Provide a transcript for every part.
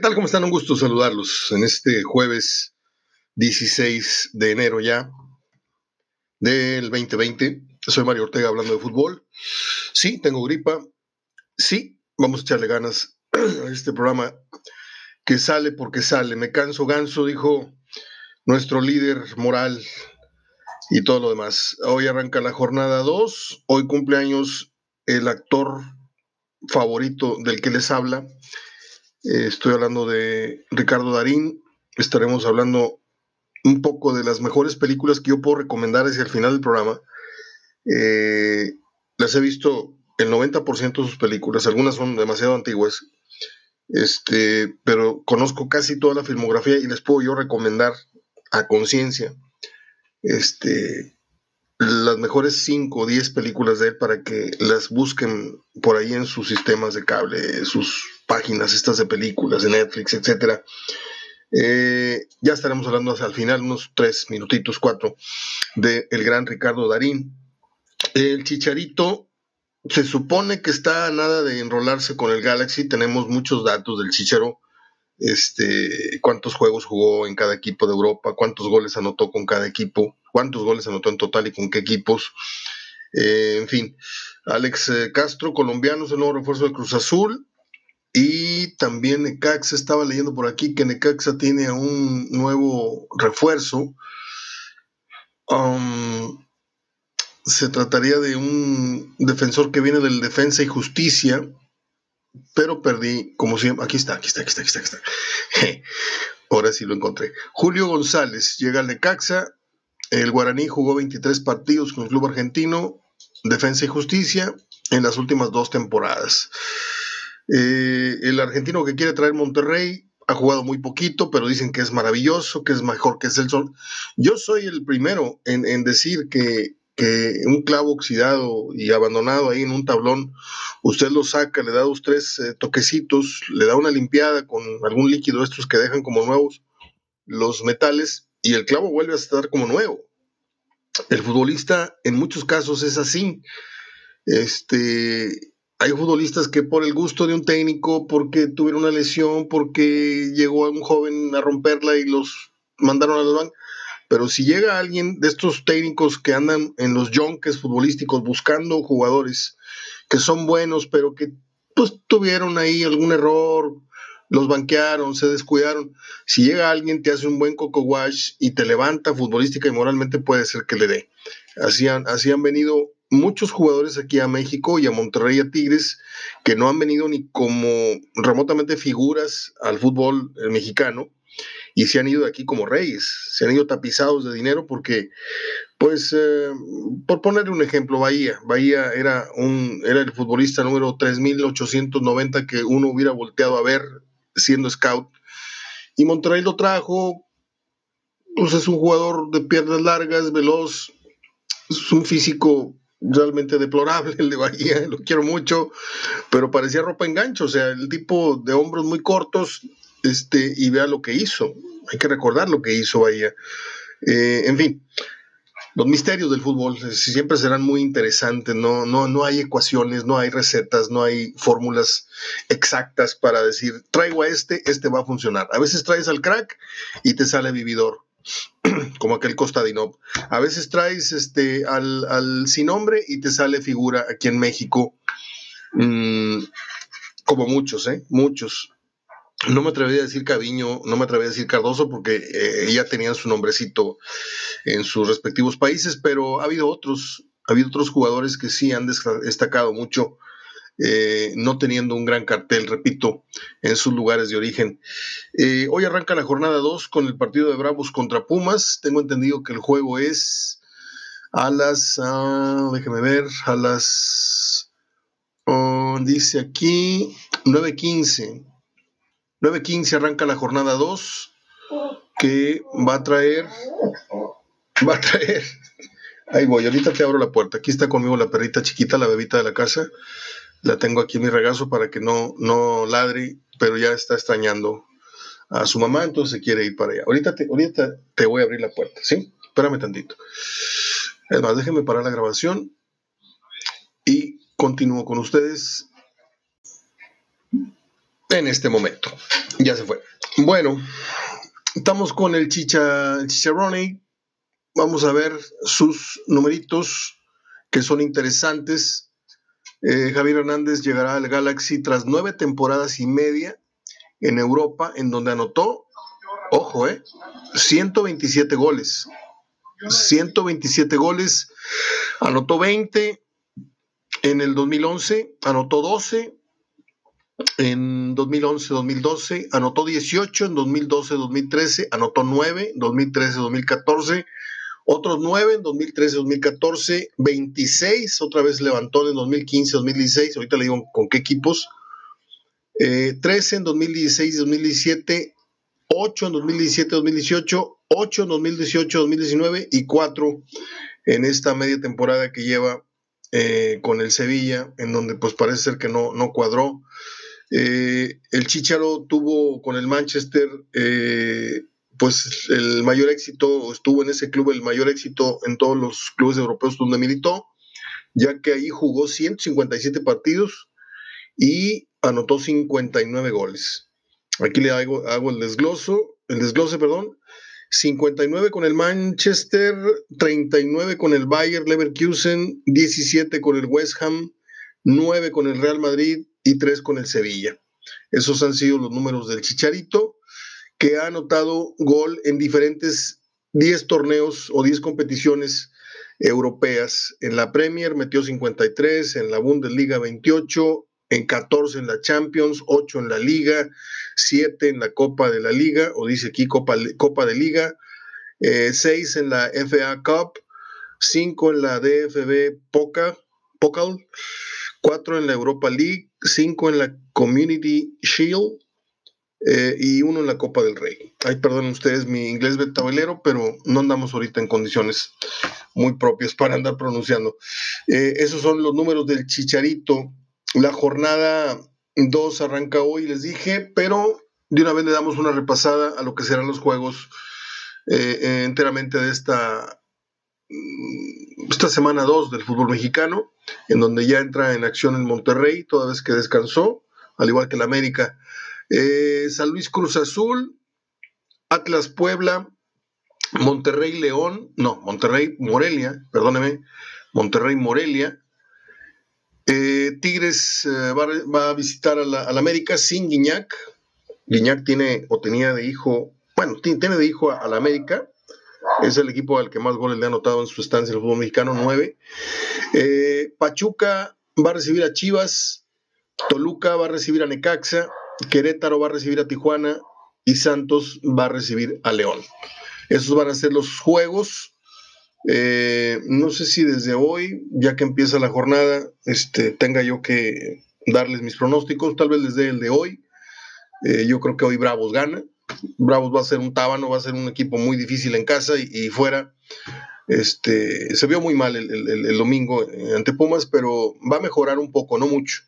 tal? ¿Cómo están? Un gusto saludarlos en este jueves 16 de enero ya del 2020. Soy Mario Ortega hablando de fútbol. Sí, tengo gripa. Sí, vamos a echarle ganas a este programa que sale porque sale. Me canso ganso, dijo nuestro líder moral y todo lo demás. Hoy arranca la jornada 2. Hoy cumpleaños el actor favorito del que les habla. Eh, estoy hablando de Ricardo Darín. Estaremos hablando un poco de las mejores películas que yo puedo recomendar hacia el final del programa. Eh, las he visto el 90% de sus películas, algunas son demasiado antiguas, este, pero conozco casi toda la filmografía y les puedo yo recomendar a conciencia este, las mejores 5 o 10 películas de él para que las busquen por ahí en sus sistemas de cable, sus páginas estas de películas, de Netflix, etcétera. Eh, ya estaremos hablando hasta el final, unos tres minutitos, cuatro, de el gran Ricardo Darín. El Chicharito se supone que está a nada de enrolarse con el Galaxy. Tenemos muchos datos del Chicharo. Este, cuántos juegos jugó en cada equipo de Europa, cuántos goles anotó con cada equipo, cuántos goles anotó en total y con qué equipos. Eh, en fin, Alex eh, Castro, colombiano, es el nuevo refuerzo de Cruz Azul. Y también Necaxa, estaba leyendo por aquí que Necaxa tiene un nuevo refuerzo. Um, se trataría de un defensor que viene del Defensa y Justicia, pero perdí, como siempre. Aquí está, aquí está, aquí está, aquí está. Aquí está. Ahora sí lo encontré. Julio González llega al Necaxa. El Guaraní jugó 23 partidos con el club argentino, Defensa y Justicia, en las últimas dos temporadas. Eh, el argentino que quiere traer Monterrey ha jugado muy poquito, pero dicen que es maravilloso, que es mejor que Celso. Yo soy el primero en, decir que, un clavo oxidado y abandonado ahí en un tablón, usted lo saca, le da dos, tres eh, toquecitos, le da una limpiada con algún líquido estos que dejan como nuevos los metales y el clavo vuelve a estar como nuevo. El futbolista en muchos casos es así. Este, hay futbolistas que por el gusto de un técnico, porque tuvieron una lesión, porque llegó un joven a romperla y los mandaron a los bancos. Pero si llega alguien de estos técnicos que andan en los junques futbolísticos buscando jugadores que son buenos, pero que pues tuvieron ahí algún error, los banquearon, se descuidaron. Si llega alguien, te hace un buen coco wash y te levanta futbolística y moralmente, puede ser que le dé. Así han, así han venido muchos jugadores aquí a México y a Monterrey y a Tigres que no han venido ni como remotamente figuras al fútbol eh, mexicano y se han ido aquí como reyes, se han ido tapizados de dinero porque, pues, eh, por ponerle un ejemplo, Bahía, Bahía era, un, era el futbolista número 3890 que uno hubiera volteado a ver siendo scout y Monterrey lo trajo, pues es un jugador de piernas largas, veloz, es un físico realmente deplorable el de Bahía, lo quiero mucho, pero parecía ropa en gancho, o sea, el tipo de hombros muy cortos, este, y vea lo que hizo, hay que recordar lo que hizo Bahía. Eh, en fin, los misterios del fútbol siempre serán muy interesantes, no, no, no hay ecuaciones, no hay recetas, no hay fórmulas exactas para decir, traigo a este, este va a funcionar. A veces traes al crack y te sale vividor como aquel Costadinov. A veces traes este, al, sin nombre y te sale figura aquí en México, mm, como muchos, ¿eh? Muchos. No me atrevería a decir Caviño, no me atrevería a decir Cardoso porque eh, ya tenían su nombrecito en sus respectivos países, pero ha habido otros, ha habido otros jugadores que sí han destacado mucho eh, no teniendo un gran cartel, repito, en sus lugares de origen. Eh, hoy arranca la jornada 2 con el partido de Bravos contra Pumas. Tengo entendido que el juego es a las, ah, déjeme ver, a las, oh, dice aquí, 9.15. 9.15 arranca la jornada 2 que va a traer, va a traer, ahí voy, ahorita te abro la puerta. Aquí está conmigo la perrita chiquita, la bebita de la casa la tengo aquí en mi regazo para que no, no ladre, pero ya está extrañando a su mamá, entonces se quiere ir para allá. Ahorita te, ahorita te voy a abrir la puerta, ¿sí? Espérame tantito. Es más, déjenme parar la grabación y continúo con ustedes. En este momento. Ya se fue. Bueno, estamos con el Chicha, Chicharrone. Vamos a ver sus numeritos que son interesantes. Eh, Javier Hernández llegará al Galaxy tras nueve temporadas y media en Europa, en donde anotó, ojo, eh, 127 goles. 127 goles, anotó 20 en el 2011, anotó 12 en 2011-2012, anotó 18 en 2012-2013, anotó 9 en 2013-2014, otros 9 en 2013-2014, 26 otra vez levantó en 2015-2016, ahorita le digo con qué equipos, 13 eh, en 2016-2017, 8 en 2017-2018, 8 en 2018-2019 y 4 en esta media temporada que lleva eh, con el Sevilla, en donde pues parece ser que no, no cuadró. Eh, el Chicharo tuvo con el Manchester eh, pues el mayor éxito, estuvo en ese club el mayor éxito en todos los clubes europeos donde militó, ya que ahí jugó 157 partidos y anotó 59 goles. Aquí le hago, el desgloso, el desglose, perdón. 59 con el Manchester, 39 con el Bayer Leverkusen, 17 con el West Ham, 9 con el Real Madrid y 3 con el Sevilla. Esos han sido los números del Chicharito, que ha anotado gol en diferentes 10 torneos o 10 competiciones europeas. En la Premier metió 53, en la Bundesliga 28, en 14 en la Champions, 8 en la Liga, 7 en la Copa de la Liga, o dice aquí Copa, Copa de Liga, 6 eh, en la FA Cup, 5 en la DFB Pokal, 4 en la Europa League, 5 en la Community Shield eh, y 1 en la Copa del Rey. Ay, perdonen ustedes mi inglés tabelero, pero no andamos ahorita en condiciones muy propias para andar pronunciando. Eh, esos son los números del Chicharito la jornada 2 arranca hoy, les dije, pero de una vez le damos una repasada a lo que serán los juegos eh, enteramente de esta, mm, esta semana 2 del fútbol mexicano, en donde ya entra en acción el Monterrey, toda vez que descansó, al igual que el América. Eh, San Luis Cruz Azul, Atlas Puebla, Monterrey León, no, Monterrey Morelia, perdóneme, Monterrey Morelia, eh, Tigres eh, va, a visitar a la, América sin Guiñac. Guiñac tiene o tenía de hijo, bueno, tiene de hijo a, la América. Es el equipo al que más goles le ha anotado en su estancia en el fútbol mexicano, nueve. Eh, Pachuca va a recibir a Chivas. Toluca va a recibir a Necaxa. Querétaro va a recibir a Tijuana. Y Santos va a recibir a León. Esos van a ser los juegos eh, no sé si desde hoy, ya que empieza la jornada, este, tenga yo que darles mis pronósticos, tal vez desde el de hoy. Eh, yo creo que hoy Bravos gana. Bravos va a ser un tábano, va a ser un equipo muy difícil en casa y, fuera. Este, se vio muy mal el, domingo ante Pumas, pero va a mejorar un poco, no mucho.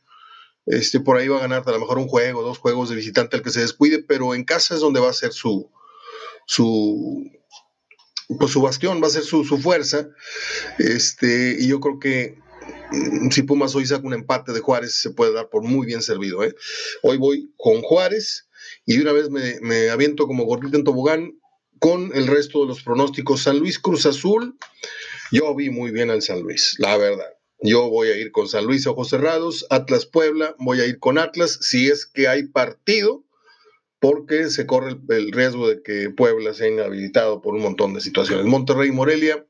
Este, por ahí va a ganar a lo mejor un juego, dos juegos de visitante al que se descuide, pero en casa es donde va a ser su, su, pues su bastión, va a ser su, fuerza. Este, y yo creo que mm, si Pumas hoy saca un empate de Juárez, se puede dar por muy bien servido. ¿eh? Hoy voy con Juárez y de una vez me, aviento como gordito en tobogán con el resto de los pronósticos. San Luis Cruz Azul, yo vi muy bien al San Luis, la verdad. Yo voy a ir con San Luis ojos cerrados, Atlas Puebla, voy a ir con Atlas si es que hay partido porque se corre el, riesgo de que Puebla sea inhabilitado por un montón de situaciones. Monterrey Morelia,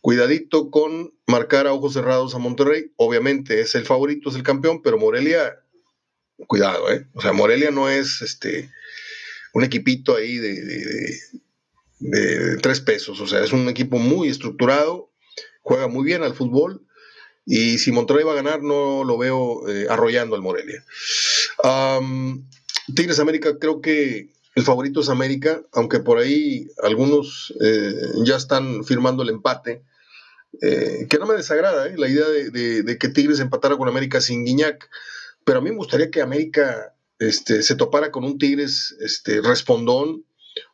cuidadito con marcar a ojos cerrados a Monterrey. Obviamente es el favorito, es el campeón, pero Morelia, cuidado, ¿eh? O sea, Morelia no es este un equipito ahí de, tres pesos, o sea, es un equipo muy estructurado, juega muy bien al fútbol. Y si Monterrey va a ganar, no lo veo eh, arrollando al Morelia. Tigres América, creo que el favorito es América, aunque por ahí algunos eh, ya están firmando el empate, eh, que no me desagrada la idea de, que Tigres empatara con América sin Guiñac, pero a mí me gustaría que América este, se topara con un Tigres este, respondón,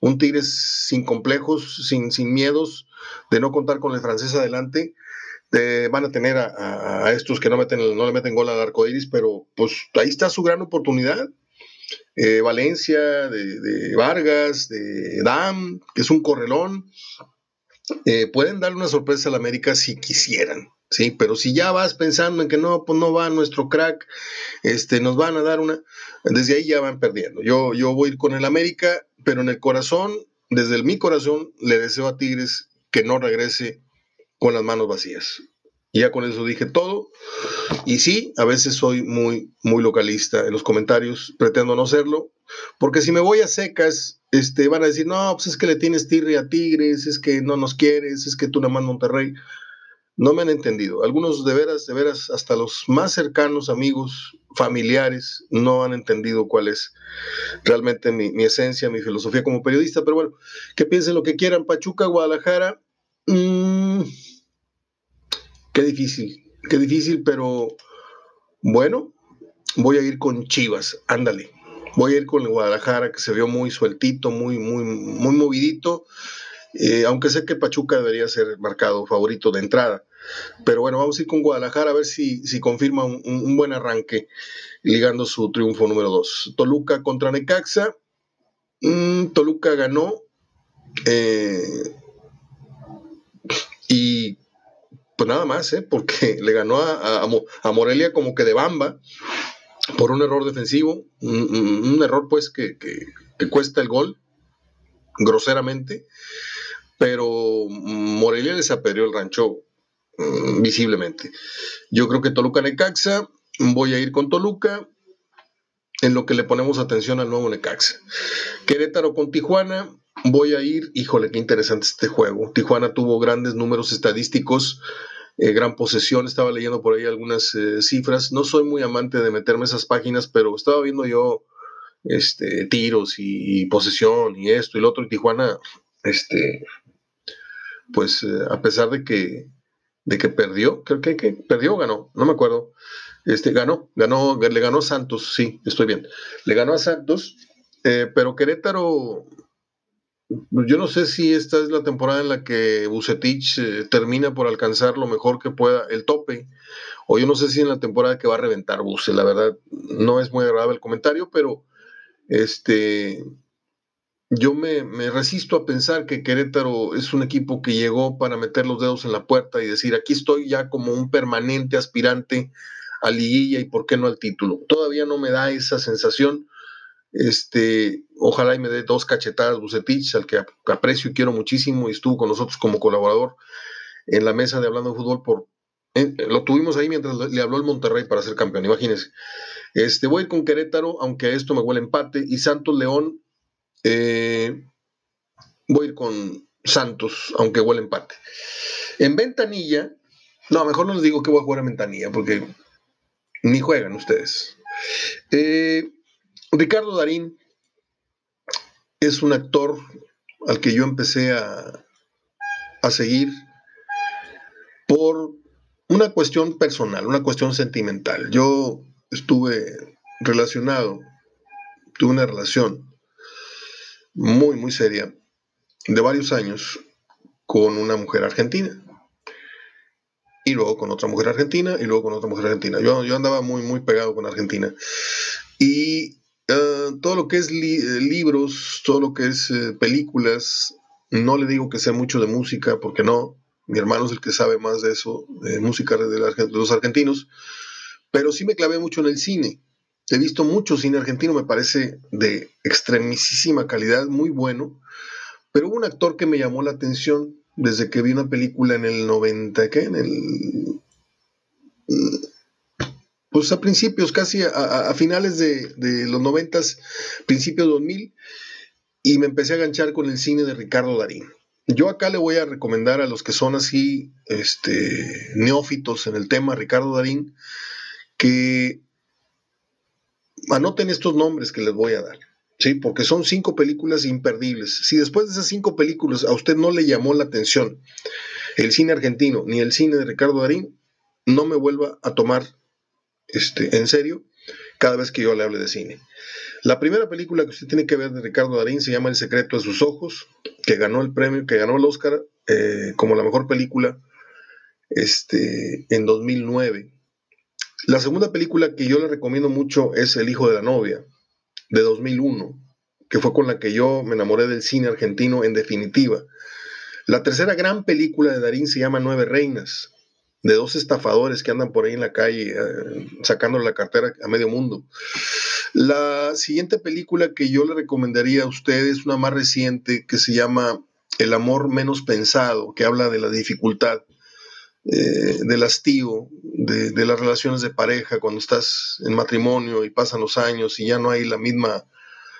un Tigres sin complejos, sin, sin miedos de no contar con el francés adelante. van a tener a, estos que no, meten, no le meten gol al arco iris, pero pues ahí está su gran oportunidad eh, Valencia, de, Vargas, de Dam, que es un correlón. Eh, pueden darle una sorpresa a la América si quisieran, ¿sí? Pero si ya vas pensando en que no, pues no va nuestro crack, este, nos van a dar una, desde ahí ya van perdiendo. Yo, yo voy a ir con el América, pero en el corazón, desde mi corazón, le deseo a Tigres que no regrese con las manos vacías. Ya con eso dije todo. Y sí, a veces soy muy, muy localista en los comentarios, pretendo no serlo, porque si me voy a secas, este, van a decir, no, pues es que le tienes tirre a Tigres, es que no nos quieres, es que tú nada más Monterrey. No me han entendido. Algunos de veras, de veras, hasta los más cercanos amigos, familiares, no han entendido cuál es realmente mi, esencia, mi filosofía como periodista. Pero bueno, que piensen lo que quieran. Pachuca, Guadalajara. Mmm, Qué difícil, qué difícil, pero bueno, voy a ir con Chivas, ándale. Voy a ir con Guadalajara, que se vio muy sueltito, muy, muy, muy movidito. Eh, aunque sé que Pachuca debería ser marcado favorito de entrada. Pero bueno, vamos a ir con Guadalajara a ver si, si confirma un, buen arranque, ligando su triunfo número 2. Toluca contra Necaxa. Mm, Toluca ganó. Eh, y pues nada más, ¿eh? porque le ganó a, a, Morelia como que de bamba por un error defensivo, un, error pues que, cuesta el gol, groseramente, pero Morelia les apedreó el rancho mm, visiblemente. Yo creo que Toluca Necaxa, voy a ir con Toluca, en lo que le ponemos atención al nuevo Necaxa. Querétaro con Tijuana, voy a ir, híjole, qué interesante este juego. Tijuana tuvo grandes números estadísticos eh, gran posesión. Estaba leyendo por ahí algunas eh, cifras. No soy muy amante de meterme esas páginas, pero estaba viendo yo este, tiros y, posesión y esto y lo otro. Y Tijuana, este, pues eh, a pesar de que, de que perdió, creo que, perdió o ganó, no me acuerdo. Este, ganó, ganó, le ganó a Santos, sí, estoy bien. Le ganó a Santos, pero Querétaro yo no sé si esta es la temporada en la que Bucetich eh, termina por alcanzar lo mejor que pueda, el tope, o yo no sé si en la temporada que va a reventar Buce, la verdad no es muy agradable el comentario, pero este, yo me, me, resisto a pensar que Querétaro es un equipo que llegó para meter los dedos en la puerta y decir, aquí estoy ya como un permanente aspirante a liguilla y por qué no al título. Todavía no me da esa sensación este, ojalá y me dé dos cachetadas Bucetich, al que aprecio y quiero muchísimo, y estuvo con nosotros como colaborador en la mesa de Hablando de Fútbol por lo tuvimos ahí mientras le habló el Monterrey para ser campeón, imagínense. Este, voy con Querétaro, aunque esto me huele empate, y Santos León, eh, voy a ir con Santos, aunque huele empate. En Ventanilla, no, mejor no les digo que voy a jugar en Ventanilla, porque ni juegan ustedes. Eh, Ricardo Darín es un actor al que yo empecé a, seguir por una cuestión personal, una cuestión sentimental. Yo estuve relacionado, tuve una relación muy, muy seria de varios años con una mujer argentina. Y luego con otra mujer argentina, y luego con otra mujer argentina. Yo, yo andaba muy, muy pegado con Argentina. Y Ah, todo lo que es eh, libros, todo lo que es eh, películas, no le digo que sea mucho de música, porque no, mi hermano es el que sabe más de eso, de música de, los argentinos, pero sí me clavé mucho en el cine. He visto mucho cine argentino, me parece de extremísima calidad, muy bueno, pero hubo un actor que me llamó la atención desde que vi una película en el 90, ¿qué? En el pues a principios, casi a, finales de, los noventas, principios de 2000, y me empecé a ganchar con el cine de Ricardo Darín. Yo acá le voy a recomendar a los que son así este, neófitos en el tema, Ricardo Darín, que anoten estos nombres que les voy a dar, ¿sí? porque son cinco películas imperdibles. Si después de esas cinco películas a usted no le llamó la atención el cine argentino ni el cine de Ricardo Darín, no me vuelva a tomar este, en serio cada vez que yo le hable de cine. La primera película que usted tiene que ver de Ricardo Darín se llama El secreto de sus ojos, que ganó el premio, que ganó el Oscar eh, como la mejor película este, en 2009. La segunda película que yo le recomiendo mucho es El hijo de la novia, de 2001, que fue con la que yo me enamoré del cine argentino en definitiva. La tercera gran película de Darín se llama Nueve Reinas, de dos estafadores que andan por ahí en la calle eh, sacando la cartera a medio mundo. La siguiente película que yo le recomendaría a ustedes es una más reciente que se llama El amor menos pensado, que habla de la dificultad eh, del hastío de, las relaciones de pareja cuando estás en matrimonio y pasan los años y ya no hay la misma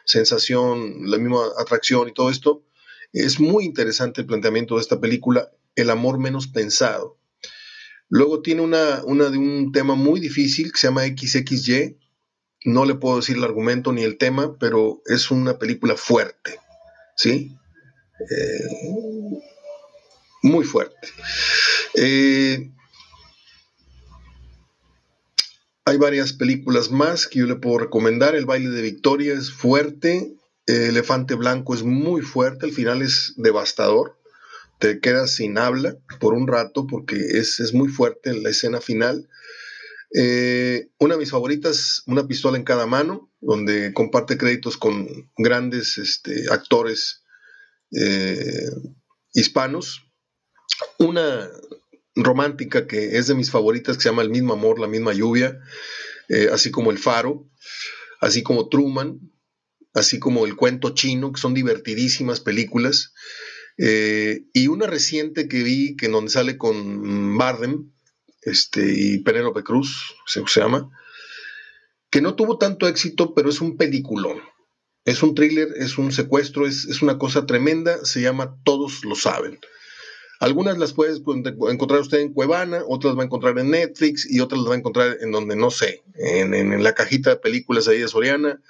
sensación, la misma atracción y todo esto. Es muy interesante el planteamiento de esta película, El amor menos pensado. Luego tiene una, una de un tema muy difícil que se llama XXY. No le puedo decir el argumento ni el tema, pero es una película fuerte, ¿sí? Eh, muy fuerte. Eh, hay varias películas más que yo le puedo recomendar. El baile de Victoria es fuerte. Elefante Blanco es muy fuerte. El final es devastador. Te quedas sin habla por un rato porque es, muy fuerte la escena final. Eh, una de mis favoritas, Una pistola en cada mano, donde comparte créditos con grandes este, actores eh, hispanos. Una romántica que es de mis favoritas, que se llama El mismo amor, la misma lluvia, eh, así como El Faro, así como Truman, así como El cuento chino, que son divertidísimas películas. Eh, y una reciente que vi, que donde sale con Bardem este, y Penélope Cruz, se, se llama, que no tuvo tanto éxito, pero es un peliculón. Es un thriller, es un secuestro, es, es una cosa tremenda, se llama Todos lo saben. Algunas las puedes encontrar usted en Cuevana, otras va a encontrar en Netflix y otras las va a encontrar en donde no sé, en, la cajita de películas ahí de Soriana.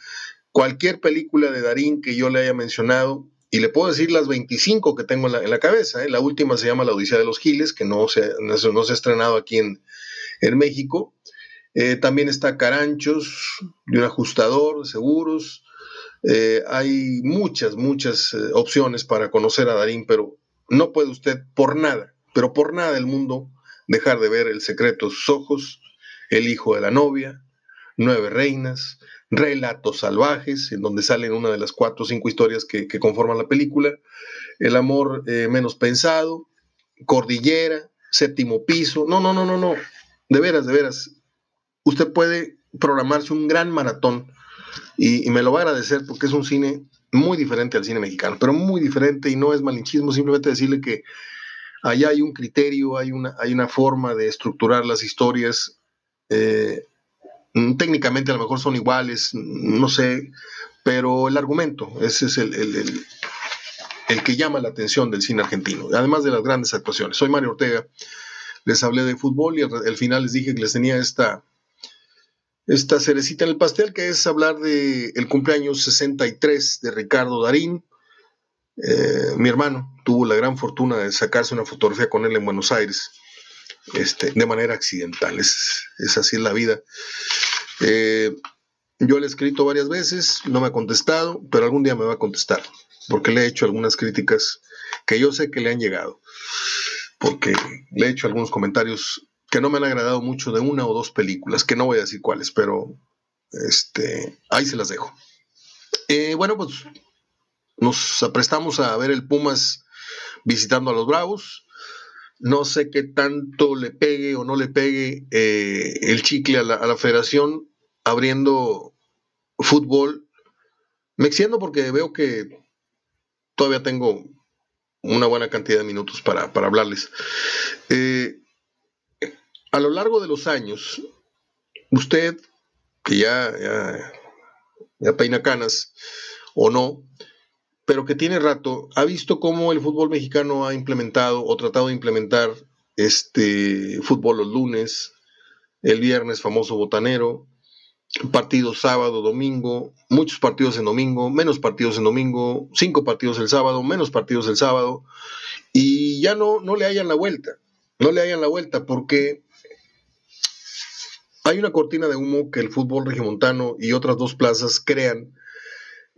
Cualquier película de Darín que yo le haya mencionado, y le puedo decir las 25 que tengo en la, cabeza. ¿eh? La última se llama La Odisea de los Giles, que no se, no se ha estrenado aquí en, en México. Eh, también está Caranchos, de un ajustador de seguros. Eh, hay muchas, muchas opciones para conocer a Darín, pero no puede usted por nada, pero por nada del mundo, dejar de ver el secreto de sus ojos, el hijo de la novia, nueve reinas, relatos salvajes, en donde salen una de las cuatro o cinco historias que, conforman la película, el amor eh, menos pensado, cordillera, séptimo piso, no, no, no, no, no, de veras, de veras, usted puede programarse un gran maratón y, y me lo va a agradecer porque es un cine muy diferente al cine mexicano, pero muy diferente y no es malinchismo, simplemente decirle que allá hay un criterio, hay una, hay una forma de estructurar las historias. Eh, técnicamente a lo mejor son iguales, no sé, pero el argumento, ese es el, el, el, que llama la atención del cine argentino, además de las grandes actuaciones. Soy Mario Ortega, les hablé de fútbol y al final les dije que les tenía esta esta cerecita en el pastel, que es hablar del el cumpleaños 63 de Ricardo Darín. Eh, mi hermano tuvo la gran fortuna de sacarse una fotografía con él en Buenos Aires, este, de manera accidental. Es, es así la vida. Eh, yo le he escrito varias veces, no me ha contestado, pero algún día me va a contestar, porque le he hecho algunas críticas que yo sé que le han llegado, porque le he hecho algunos comentarios que no me han agradado mucho de una o dos películas, que no voy a decir cuáles, pero este, ahí se las dejo. Eh, bueno, pues nos aprestamos a ver el Pumas visitando a los Bravos. No sé qué tanto le pegue o no le pegue eh, el chicle a la, federación abriendo fútbol. Me extiendo porque veo que todavía tengo una buena cantidad de minutos para, para hablarles. Eh, a lo largo de los años, usted, que ya, ya, peina canas o no, pero que tiene rato, ha visto cómo el fútbol mexicano ha implementado o tratado de implementar este fútbol los lunes, el viernes famoso botanero, partidos sábado, domingo, muchos partidos en domingo, menos partidos en domingo, cinco partidos el sábado, menos partidos el sábado, y ya no, no le hayan la vuelta, no le hayan la vuelta porque hay una cortina de humo que el fútbol regiomontano y otras dos plazas crean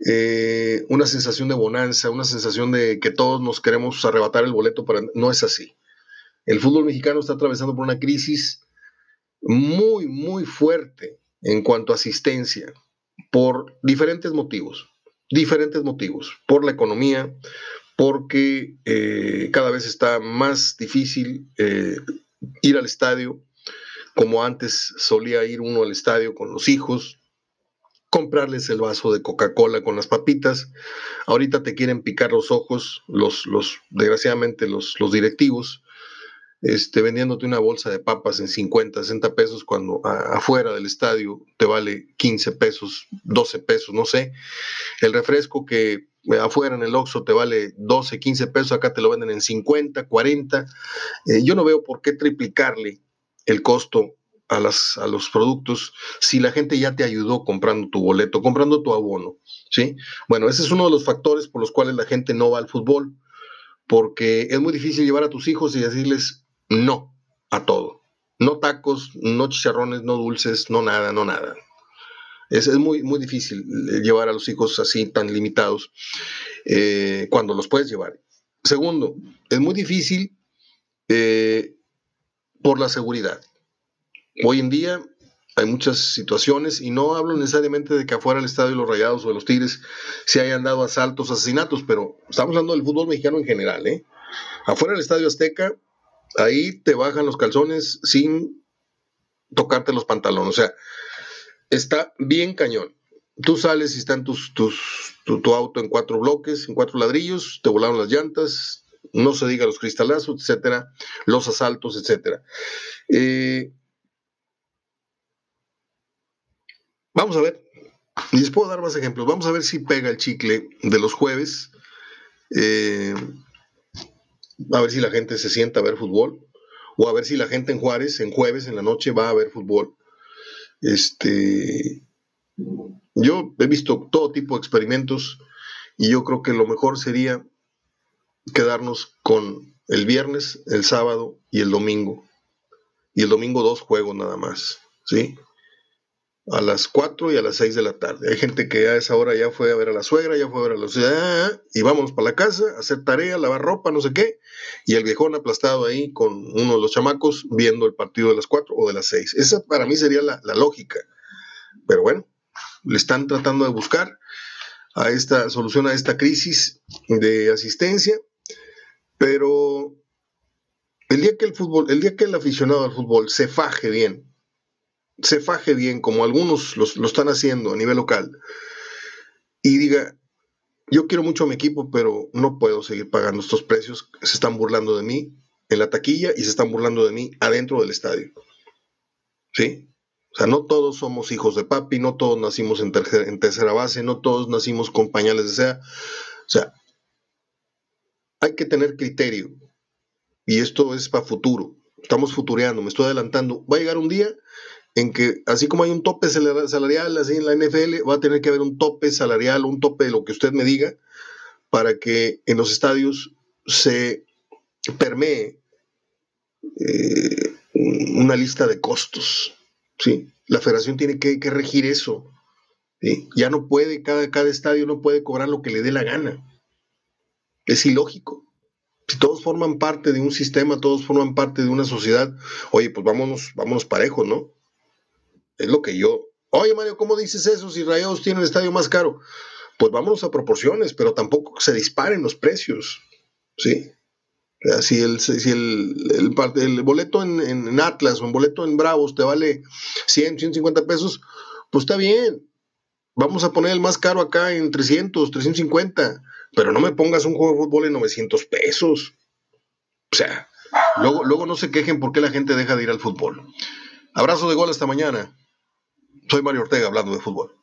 eh, una sensación de bonanza, una sensación de que todos nos queremos arrebatar el boleto para... No es así. El fútbol mexicano está atravesando por una crisis muy, muy fuerte en cuanto a asistencia. por diferentes motivos, diferentes motivos, por la economía, porque eh, cada vez está más difícil eh, ir al estadio, como antes solía ir uno al estadio con los hijos, comprarles el vaso de Coca-Cola con las papitas. Ahorita te quieren picar los ojos, los, los desgraciadamente los, los directivos, este, vendiéndote una bolsa de papas en 50, 60 pesos, cuando afuera del estadio te vale 15 pesos, 12 pesos, no sé. El refresco que afuera en el Oxxo te vale 12, 15 pesos, acá te lo venden en 50, 40. Eh, yo no veo por qué triplicarle el costo a, las, a los productos si la gente ya te ayudó comprando tu boleto, comprando tu abono, ¿sí? Bueno, ese es uno de los factores por los cuales la gente no va al fútbol, porque es muy difícil llevar a tus hijos y decirles no a todo. No tacos, no chicharrones, no dulces, no nada, no nada. Es, es muy, muy difícil eh, llevar a los hijos así tan limitados eh, cuando los puedes llevar. Segundo, es muy difícil eh, por la seguridad. Hoy en día hay muchas situaciones y no hablo necesariamente de que afuera del estadio de los Rayados o de los Tigres se hayan dado asaltos, asesinatos, pero estamos hablando del fútbol mexicano en general. ¿eh? Afuera del estadio Azteca, ahí te bajan los calzones sin tocarte los pantalones. O sea, está bien cañón. Tú sales y están tus, tus, tu, tu auto en cuatro bloques, en cuatro ladrillos, te volaron las llantas, no se diga los cristalazos, etcétera, los asaltos, etcétera. Eh, Vamos a ver. Les puedo dar más ejemplos. Vamos a ver si pega el chicle de los jueves. Eh, a ver si la gente se sienta a ver fútbol. O a ver si la gente en Juárez, en jueves, en la noche, va a ver fútbol. Este. Yo he visto todo tipo de experimentos y yo creo que lo mejor sería quedarnos con el viernes, el sábado y el domingo. Y el domingo dos juegos nada más, ¿sí? a las 4 y a las 6 de la tarde. Hay gente que a esa hora ya fue a ver a la suegra, ya fue a ver a los... Y vámonos para la casa, hacer tarea, lavar ropa, no sé qué. Y el viejón aplastado ahí con uno de los chamacos viendo el partido de las 4 o de las 6. Esa para mí sería la, la lógica. Pero bueno, le están tratando de buscar a esta solución a esta crisis de asistencia. Pero el día que el fútbol, el día que el aficionado al fútbol se faje bien, se faje bien, como algunos lo están haciendo a nivel local, y diga, yo quiero mucho a mi equipo, pero no puedo seguir pagando estos precios, se están burlando de mí en la taquilla y se están burlando de mí adentro del estadio. ¿Sí? O sea, no todos somos hijos de papi, no todos nacimos en, en tercera base, no todos nacimos con pañales de sea. O sea, hay que tener criterio. Y esto es para futuro. Estamos futureando, me estoy adelantando. Va a llegar un día en que así como hay un tope salarial así en la NFL, va a tener que haber un tope salarial, un tope de lo que usted me diga, para que en los estadios se permee eh, una lista de costos. ¿sí? La federación tiene que, regir eso. Ya no puede, cada, cada estadio no puede cobrar lo que le dé la gana. Es ilógico. Si todos forman parte de un sistema, todos forman parte de una sociedad, oye, pues vámonos, vámonos parejos, ¿no? Es lo que yo. Oye, Mario, ¿cómo dices eso si Rayados tiene el estadio más caro? Pues vámonos a proporciones, pero tampoco se disparen los precios. ¿Sí? si el, si el, el, boleto en, Atlas o un boleto en Bravos te vale 100, 150 pesos, pues está bien. Vamos a poner el más caro acá en 300, 350. Pero no me pongas un juego de fútbol en 900 pesos. O sea, luego, luego no se quejen por qué la gente deja de ir al fútbol. Abrazo de gol hasta mañana. Soy Mario Ortega hablando de fútbol.